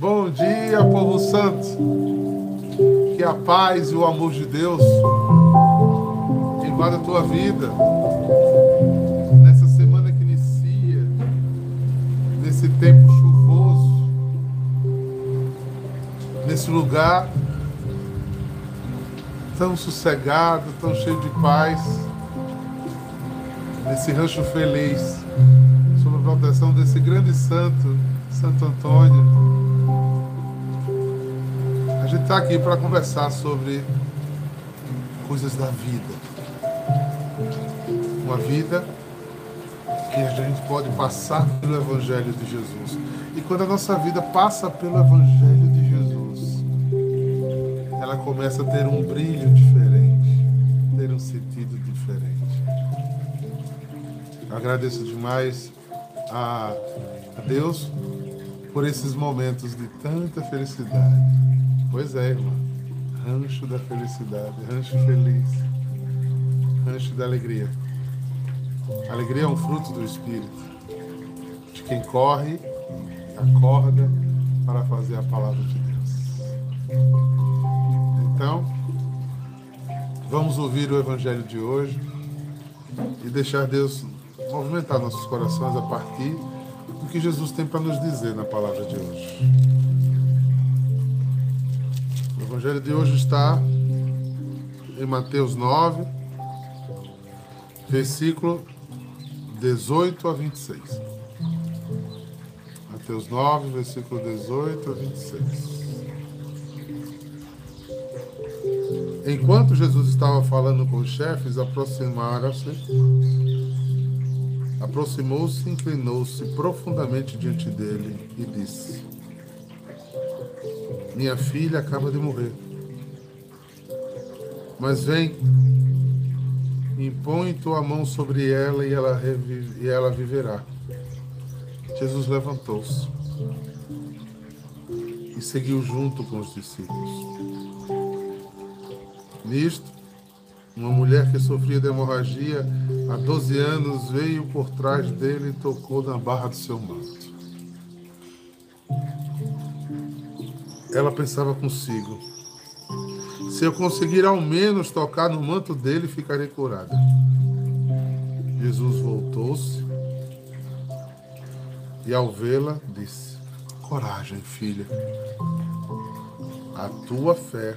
Bom dia, povo santo. Que a paz e o amor de Deus invada a tua vida nessa semana que inicia, nesse tempo chuvoso, nesse lugar tão sossegado, tão cheio de paz, nesse rancho feliz, sob a proteção desse grande santo, Santo Antônio gente está aqui para conversar sobre coisas da vida. Uma vida que a gente pode passar pelo Evangelho de Jesus. E quando a nossa vida passa pelo Evangelho de Jesus, ela começa a ter um brilho diferente, ter um sentido diferente. Agradeço demais a Deus por esses momentos de tanta felicidade Pois é, irmã. Rancho da felicidade, rancho feliz, rancho da alegria. Alegria é um fruto do Espírito, de quem corre, acorda para fazer a palavra de Deus. Então, vamos ouvir o Evangelho de hoje e deixar Deus movimentar nossos corações a partir do que Jesus tem para nos dizer na palavra de hoje. Evangelho de hoje está em Mateus 9, versículo 18 a 26. Mateus 9, versículo 18 a 26. Enquanto Jesus estava falando com os chefes, aproximaram-se, aproximou-se, inclinou-se profundamente diante dele e disse: minha filha acaba de morrer. Mas vem, impõe tua mão sobre ela e ela, revive, e ela viverá. Jesus levantou-se e seguiu junto com os discípulos. Nisto, uma mulher que sofria de hemorragia há 12 anos veio por trás dele e tocou na barra do seu manto. Ela pensava consigo: se eu conseguir ao menos tocar no manto dele, ficarei curada. Jesus voltou-se e, ao vê-la, disse: Coragem, filha, a tua fé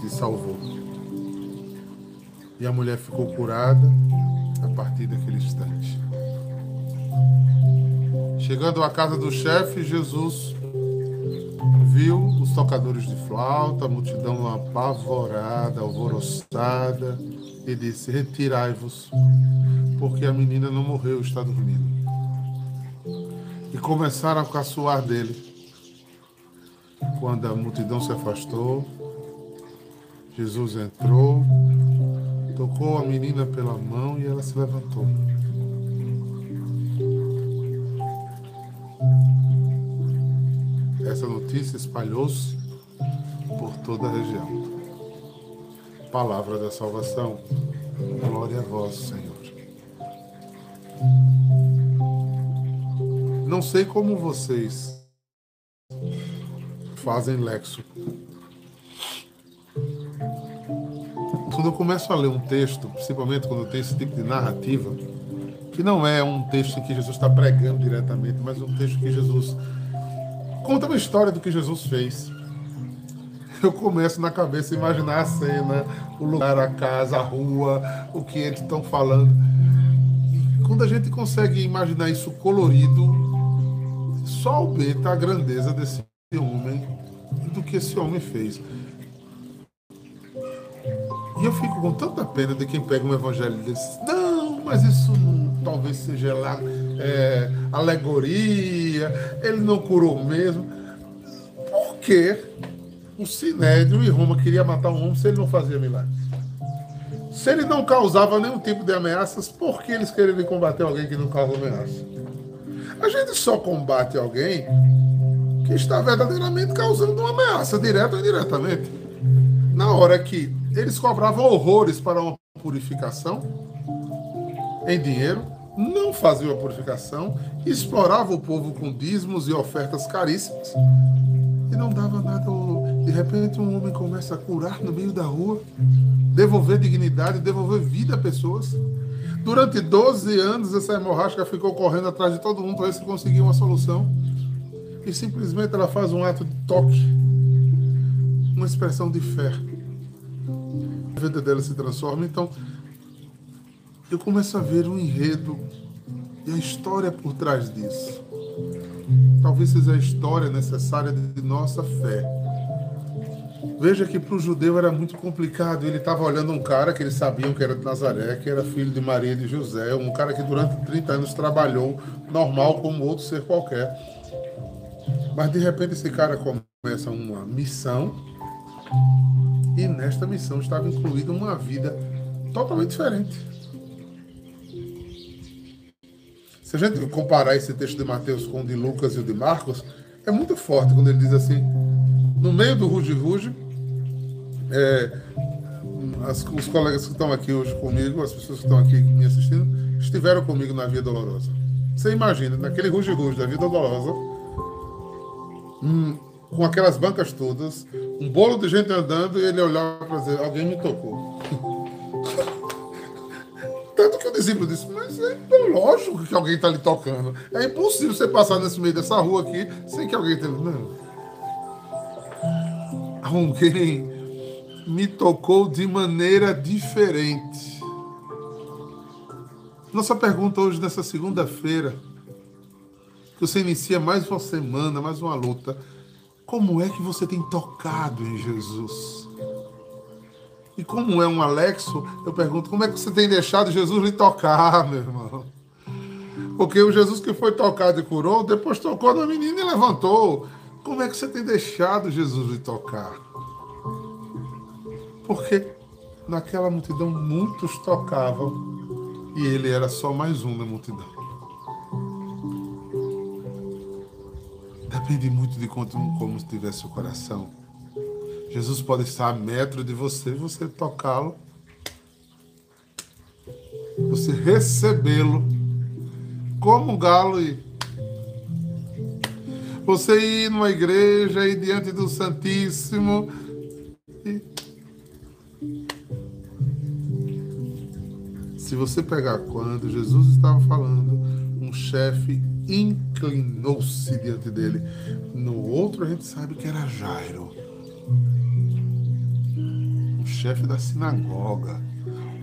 te salvou. E a mulher ficou curada a partir daquele instante. Chegando à casa do chefe, Jesus viu os tocadores de flauta, a multidão apavorada, alvoroçada, e disse: Retirai-vos, porque a menina não morreu, está dormindo. E começaram a caçoar dele. Quando a multidão se afastou, Jesus entrou, tocou a menina pela mão e ela se levantou. Essa notícia espalhou-se por toda a região. Palavra da salvação. Glória a vós, Senhor. Não sei como vocês fazem lexo. Quando eu começo a ler um texto, principalmente quando tem esse tipo de narrativa, que não é um texto em que Jesus está pregando diretamente, mas um texto que Jesus conta uma história do que Jesus fez. Eu começo na cabeça a imaginar a cena, o lugar, a casa, a rua, o que eles estão falando. E quando a gente consegue imaginar isso colorido, só aumenta a grandeza desse homem e do que esse homem fez. E eu fico com tanta pena de quem pega um evangelho desse. Não, mas isso não, talvez seja lá é, alegoria, ele não curou mesmo. Por que o Sinédrio e Roma queria matar um homem se ele não fazia milagres? Se ele não causava nenhum tipo de ameaças, por que eles queriam combater alguém que não causa ameaça? A gente só combate alguém que está verdadeiramente causando uma ameaça, direta ou indiretamente. Na hora que eles cobravam horrores para uma purificação em dinheiro, não faziam a purificação, explorava o povo com dízimos e ofertas caríssimas e não dava nada. De repente, um homem começa a curar no meio da rua, devolver dignidade, devolver vida a pessoas. Durante 12 anos, essa hemorrágica ficou correndo atrás de todo mundo para ver se conseguia uma solução. E simplesmente ela faz um ato de toque, uma expressão de fé. A vida dela se transforma. Então, eu começo a ver o enredo e a história por trás disso. Talvez seja a história necessária de nossa fé. Veja que para o judeu era muito complicado. Ele estava olhando um cara que eles sabiam que era de Nazaré, que era filho de Maria e de José, um cara que durante 30 anos trabalhou normal como outro ser qualquer. Mas de repente esse cara começa uma missão e nesta missão estava incluída uma vida totalmente diferente. Se a gente comparar esse texto de Mateus com o de Lucas e o de Marcos, é muito forte quando ele diz assim: no meio do ruge-ruge, é, os colegas que estão aqui hoje comigo, as pessoas que estão aqui me assistindo, estiveram comigo na Via Dolorosa. Você imagina, naquele ruge-ruge da Via Dolorosa, hum, com aquelas bancas todas, um bolo de gente andando e ele olhava para dizer: alguém me tocou. Tanto que o discípulo disse, mas é lógico que alguém está ali tocando. É impossível você passar nesse meio dessa rua aqui sem que alguém esteja. Não. Alguém me tocou de maneira diferente. Nossa pergunta hoje, nessa segunda-feira, que você inicia mais uma semana, mais uma luta. Como é que você tem tocado em Jesus? E como é um Alexo, eu pergunto, como é que você tem deixado Jesus lhe tocar, meu irmão? Porque o Jesus que foi tocado e curou, depois tocou na menina e levantou. Como é que você tem deixado Jesus lhe tocar? Porque naquela multidão muitos tocavam e ele era só mais um na multidão. Depende muito de como, como estivesse o coração. Jesus pode estar a metro de você, você tocá-lo, você recebê-lo, como um galo e você ir numa igreja e diante do Santíssimo e se você pegar quando Jesus estava falando, um chefe inclinou-se diante dele. No outro a gente sabe que era Jairo chefe da sinagoga,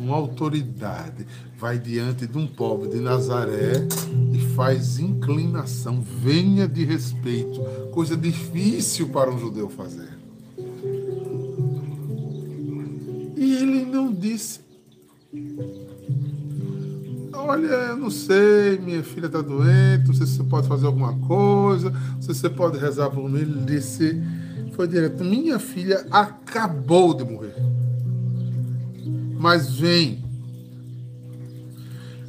uma autoridade, vai diante de um pobre de Nazaré e faz inclinação, venha de respeito, coisa difícil para um judeu fazer. E ele não disse. Olha, eu não sei, minha filha está doente, não sei se você pode fazer alguma coisa, não sei se você pode rezar por mim. Ele disse, foi direto, minha filha acabou de morrer mas vem.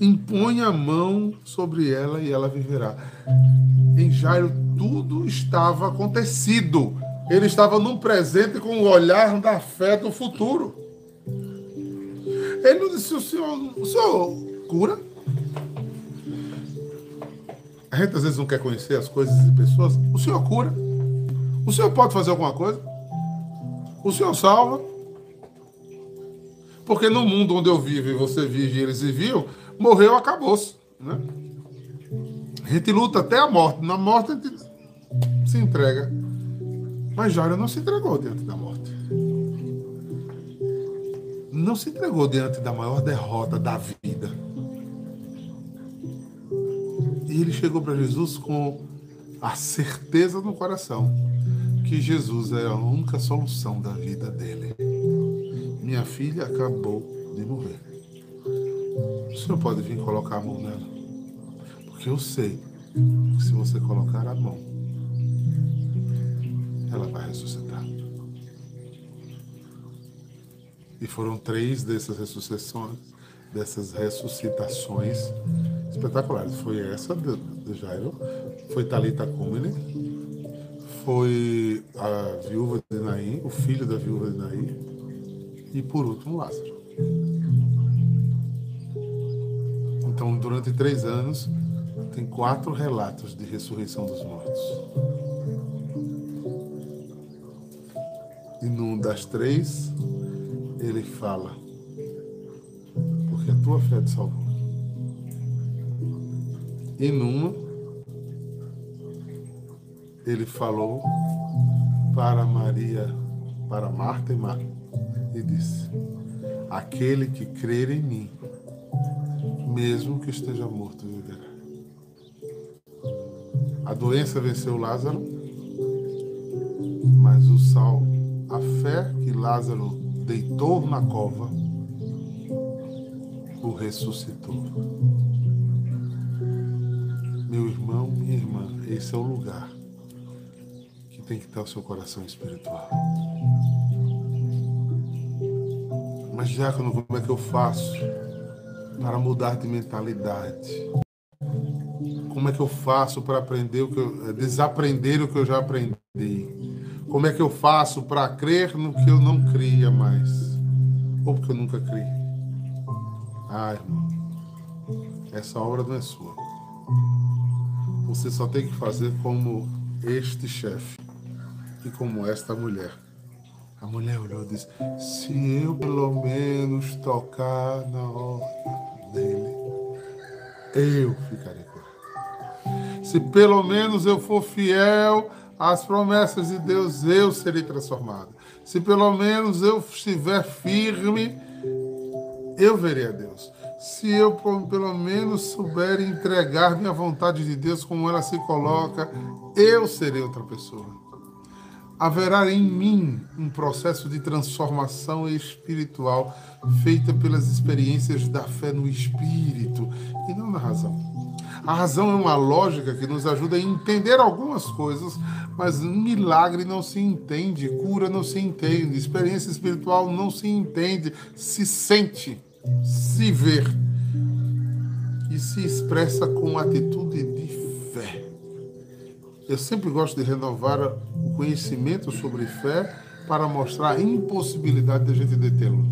Impõe a mão sobre ela e ela viverá. Em Jairo tudo estava acontecido. Ele estava num presente com o olhar da fé do futuro. Ele não disse: o senhor, o senhor cura? A gente às vezes não quer conhecer as coisas e pessoas. O senhor cura? O senhor pode fazer alguma coisa? O senhor salva? Porque no mundo onde eu vivo e você vive e eles viviam, morreu, acabou-se. Né? A gente luta até a morte. Na morte a gente se entrega. Mas Jairo não se entregou diante da morte. Não se entregou diante da maior derrota da vida. E ele chegou para Jesus com a certeza no coração que Jesus é a única solução da vida dele. Minha filha acabou de morrer. O senhor pode vir colocar a mão nela? Porque eu sei que se você colocar a mão, ela vai ressuscitar. E foram três dessas ressuscitações, dessas ressuscitações espetaculares. Foi essa de, de Jairo, foi Talita Cumene, foi a viúva de Naim, o filho da viúva de Naim, e por último Lázaro. Então durante três anos, tem quatro relatos de ressurreição dos mortos. E num das três, ele fala: Porque a tua fé te salvou. E numa, ele falou para Maria, para Marta e Marta, e disse: Aquele que crer em mim, mesmo que esteja morto, viverá. A doença venceu Lázaro, mas o sal, a fé que Lázaro deitou na cova, o ressuscitou. Meu irmão, minha irmã, esse é o lugar que tem que estar o seu coração espiritual. Mas, Diácono, como é que eu faço para mudar de mentalidade? Como é que eu faço para aprender o que eu, desaprender o que eu já aprendi? Como é que eu faço para crer no que eu não cria mais? Ou porque eu nunca criei? Ah, irmão, essa obra não é sua. Você só tem que fazer como este chefe e como esta mulher. A mulher olhou e disse: Se eu pelo menos tocar na obra dele, eu ficarei curado. Se pelo menos eu for fiel às promessas de Deus, eu serei transformado. Se pelo menos eu estiver firme, eu verei a Deus. Se eu pelo menos souber entregar minha vontade de Deus como ela se coloca, eu serei outra pessoa haverá em mim um processo de transformação espiritual feita pelas experiências da fé no espírito e não na razão. A razão é uma lógica que nos ajuda a entender algumas coisas, mas milagre não se entende, cura não se entende, experiência espiritual não se entende, se sente, se vê e se expressa com atitude. Eu sempre gosto de renovar o conhecimento sobre fé para mostrar a impossibilidade de a gente detê-lo.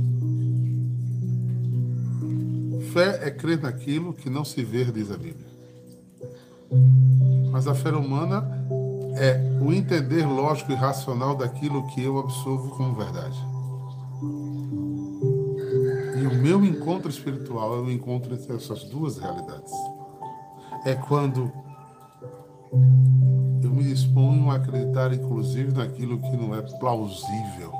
Fé é crer naquilo que não se vê, diz a Bíblia. Mas a fé humana é o entender lógico e racional daquilo que eu absorvo como verdade. E o meu encontro espiritual é o encontro entre essas duas realidades. É quando eu me disponho a acreditar, inclusive, naquilo que não é plausível.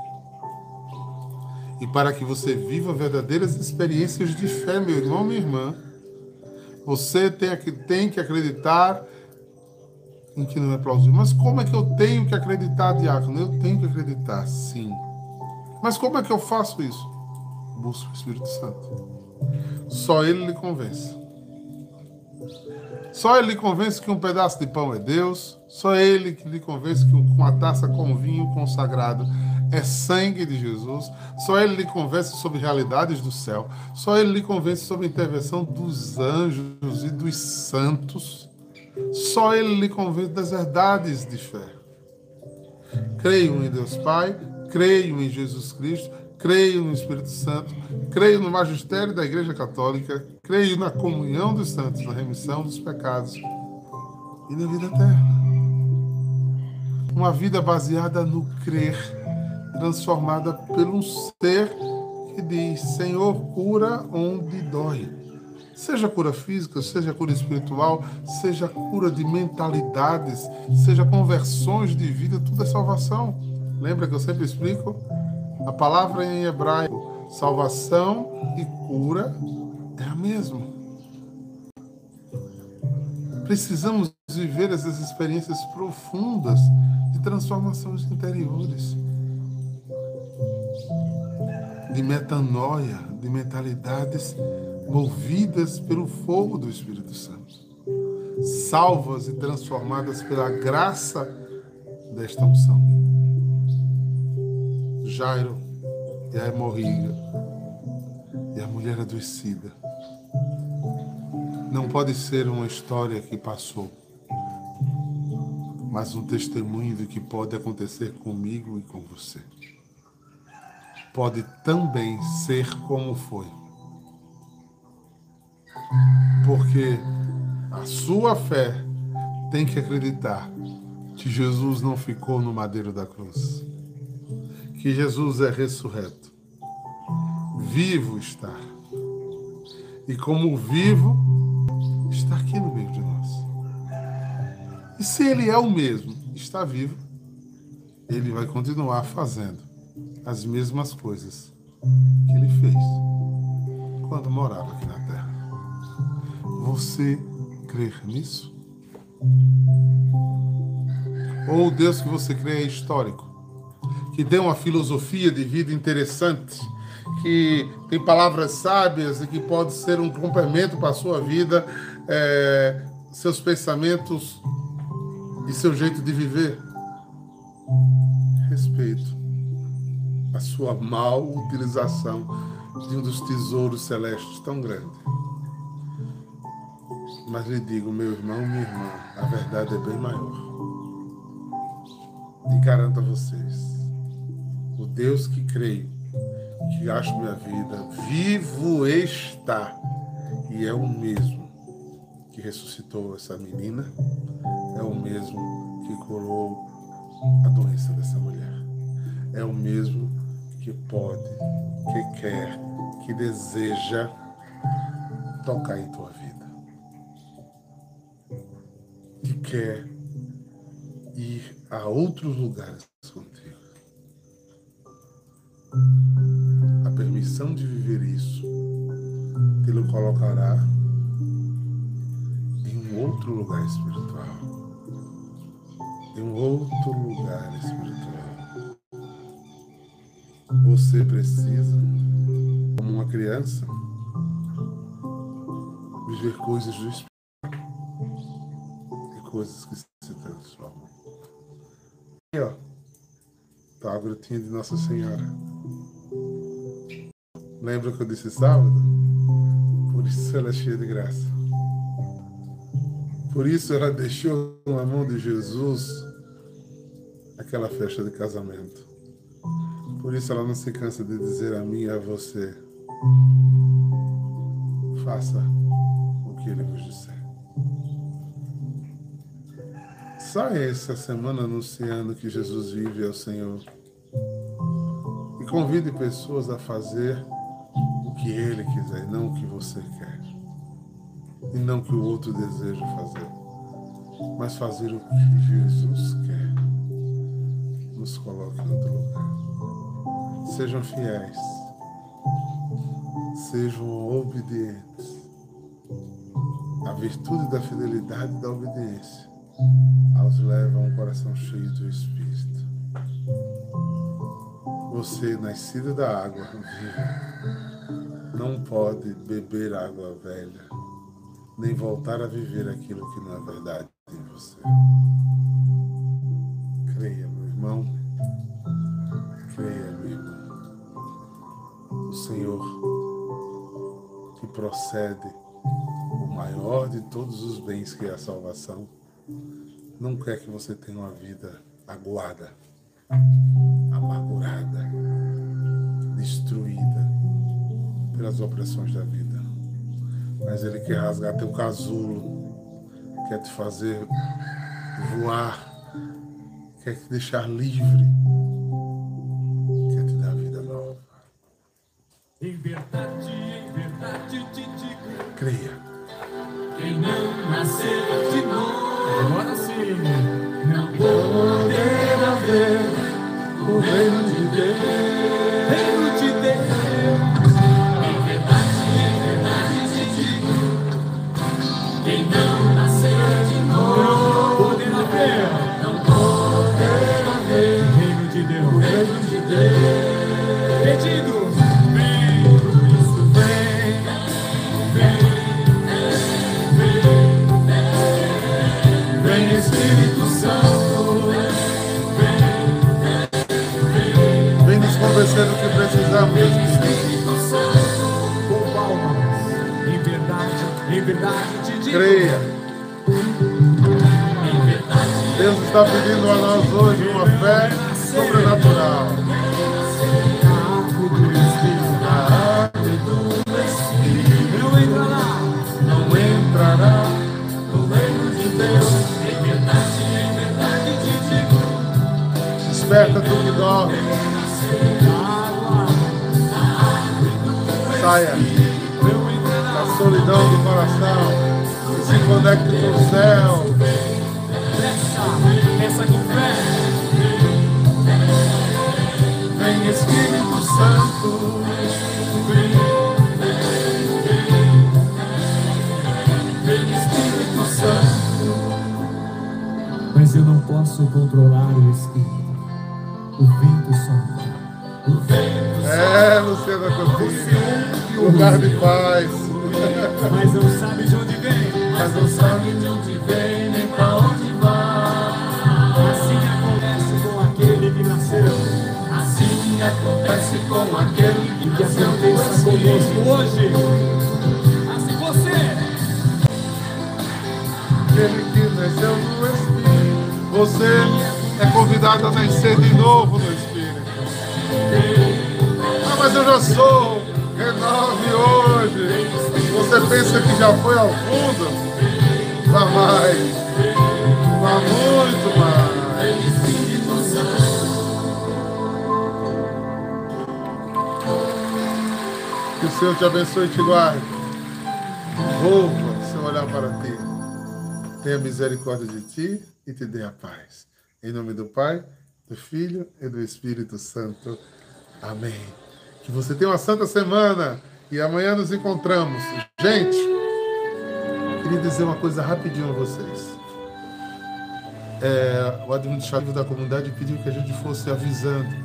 E para que você viva verdadeiras experiências de fé, meu irmão, minha irmã, você tem, tem que acreditar em que não é plausível. Mas como é que eu tenho que acreditar, diácono? Eu tenho que acreditar, sim. Mas como é que eu faço isso? Busco o Espírito Santo. Só ele lhe convence. Só ele convence que um pedaço de pão é Deus. Só ele que lhe convence que uma taça com vinho consagrado é sangue de Jesus. Só ele lhe convence sobre realidades do céu. Só ele lhe convence sobre a intervenção dos anjos e dos santos. Só ele lhe convence das verdades de fé. Creio em Deus Pai, creio em Jesus Cristo, creio no Espírito Santo, creio no magistério da Igreja Católica, creio na comunhão dos santos, na remissão dos pecados e na vida eterna. Uma vida baseada no crer, transformada pelo ser que diz: Senhor, cura onde dói. Seja cura física, seja cura espiritual, seja cura de mentalidades, seja conversões de vida, tudo é salvação. Lembra que eu sempre explico? A palavra em hebraico, salvação e cura, é a mesma. Precisamos viver essas experiências profundas de transformações interiores, de metanoia, de mentalidades movidas pelo fogo do Espírito Santo, salvas e transformadas pela graça desta unção. Jairo e a hemorriga e a mulher adoecida. Não pode ser uma história que passou, mas um testemunho do que pode acontecer comigo e com você. Pode também ser como foi. Porque a sua fé tem que acreditar que Jesus não ficou no madeiro da cruz, que Jesus é ressurreto, vivo está. E como vivo, está aqui no meio de nós. E se ele é o mesmo, está vivo, ele vai continuar fazendo as mesmas coisas que ele fez quando morava aqui na terra. Você crer nisso? Ou o Deus que você crê é histórico, que tem uma filosofia de vida interessante, que tem palavras sábias e que pode ser um complemento para a sua vida, é, seus pensamentos e seu jeito de viver? Respeito a sua mal utilização de um dos tesouros celestes tão grande. Mas lhe digo, meu irmão, minha irmã, a verdade é bem maior. E garanto a vocês, o Deus que creio, que acho minha vida, vivo está, e é o mesmo que ressuscitou essa menina, é o mesmo que curou a doença dessa mulher, é o mesmo que pode, que quer, que deseja tocar em tua vida, que quer ir a outros lugares. A permissão de viver isso te lo colocará em um outro lugar espiritual. Em um outro lugar espiritual. Você precisa, como uma criança, viver coisas do Espírito e coisas que se transformam. Aqui, ó, tá a grutinha de Nossa Senhora. Lembra que eu disse sábado? Por isso ela é cheia de graça. Por isso ela deixou na mão de Jesus aquela festa de casamento. Por isso ela não se cansa de dizer a mim e a você: faça o que ele vos disser. Saia essa semana anunciando que Jesus vive ao Senhor. E convide pessoas a fazer que Ele quiser, não o que você quer. E não o que o outro deseja fazer. Mas fazer o que Jesus quer. Nos coloque em outro lugar. Sejam fiéis. Sejam obedientes. A virtude da fidelidade e da obediência aos leva a um coração cheio do Espírito. Você, nascido da água viva, não pode beber água velha, nem voltar a viver aquilo que não é verdade em você. Creia, meu irmão. Creia, meu irmão. O Senhor que procede o maior de todos os bens que é a salvação não quer que você tenha uma vida aguada, amargurada, destruída pelas opressões da vida. Mas Ele quer rasgar teu casulo, quer te fazer voar, quer te deixar livre, quer te dar vida nova. Em oferecer o que precisamos, Espírito Santo. Com palmas. Em verdade, em verdade te digo. Creia. Deus está pedindo a nós hoje uma fé sobrenatural. Desperta tu que dorme. Saia da solidão do coração e se conecte com o céu. Essa com fé. Vem Espírito Santo. Vem Espírito Santo. Mas eu não posso controlar o Espírito. O vento sopra. O vento É, Luciana Coutinho. Lugar de paz. Mas não sabe de onde vem. Mas não sabe de onde vem nem pra onde vai. Assim acontece com aquele que nasceu. Assim acontece com aquele E que aconteça conosco hoje. Assim você. Aquele que nasceu no Espírito. Você é convidado a nascer de novo no Espírito. Ah, mas eu já sou. Renove hoje. Você pensa que já foi ao fundo? Vá mais. Vá muito mais. Que o Senhor te abençoe e te guarde. Volva seu olhar para ti. Tenha misericórdia de ti e te dê a paz. Em nome do Pai, do Filho e do Espírito Santo. Amém. Que você tenha uma santa semana e amanhã nos encontramos. Gente, queria dizer uma coisa rapidinho a vocês. É, o administrativo da comunidade pediu que a gente fosse avisando,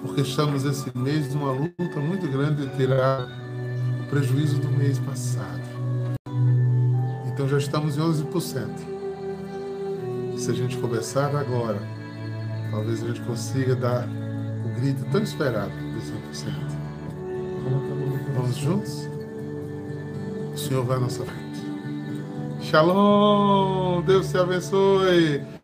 porque estamos esse mês numa luta muito grande de tirar o prejuízo do mês passado. Então já estamos em 11%. Se a gente começar agora, talvez a gente consiga dar o grito tão esperado dos 100%. Vamos juntos? O Senhor vai à nossa frente. Shalom! Deus te abençoe!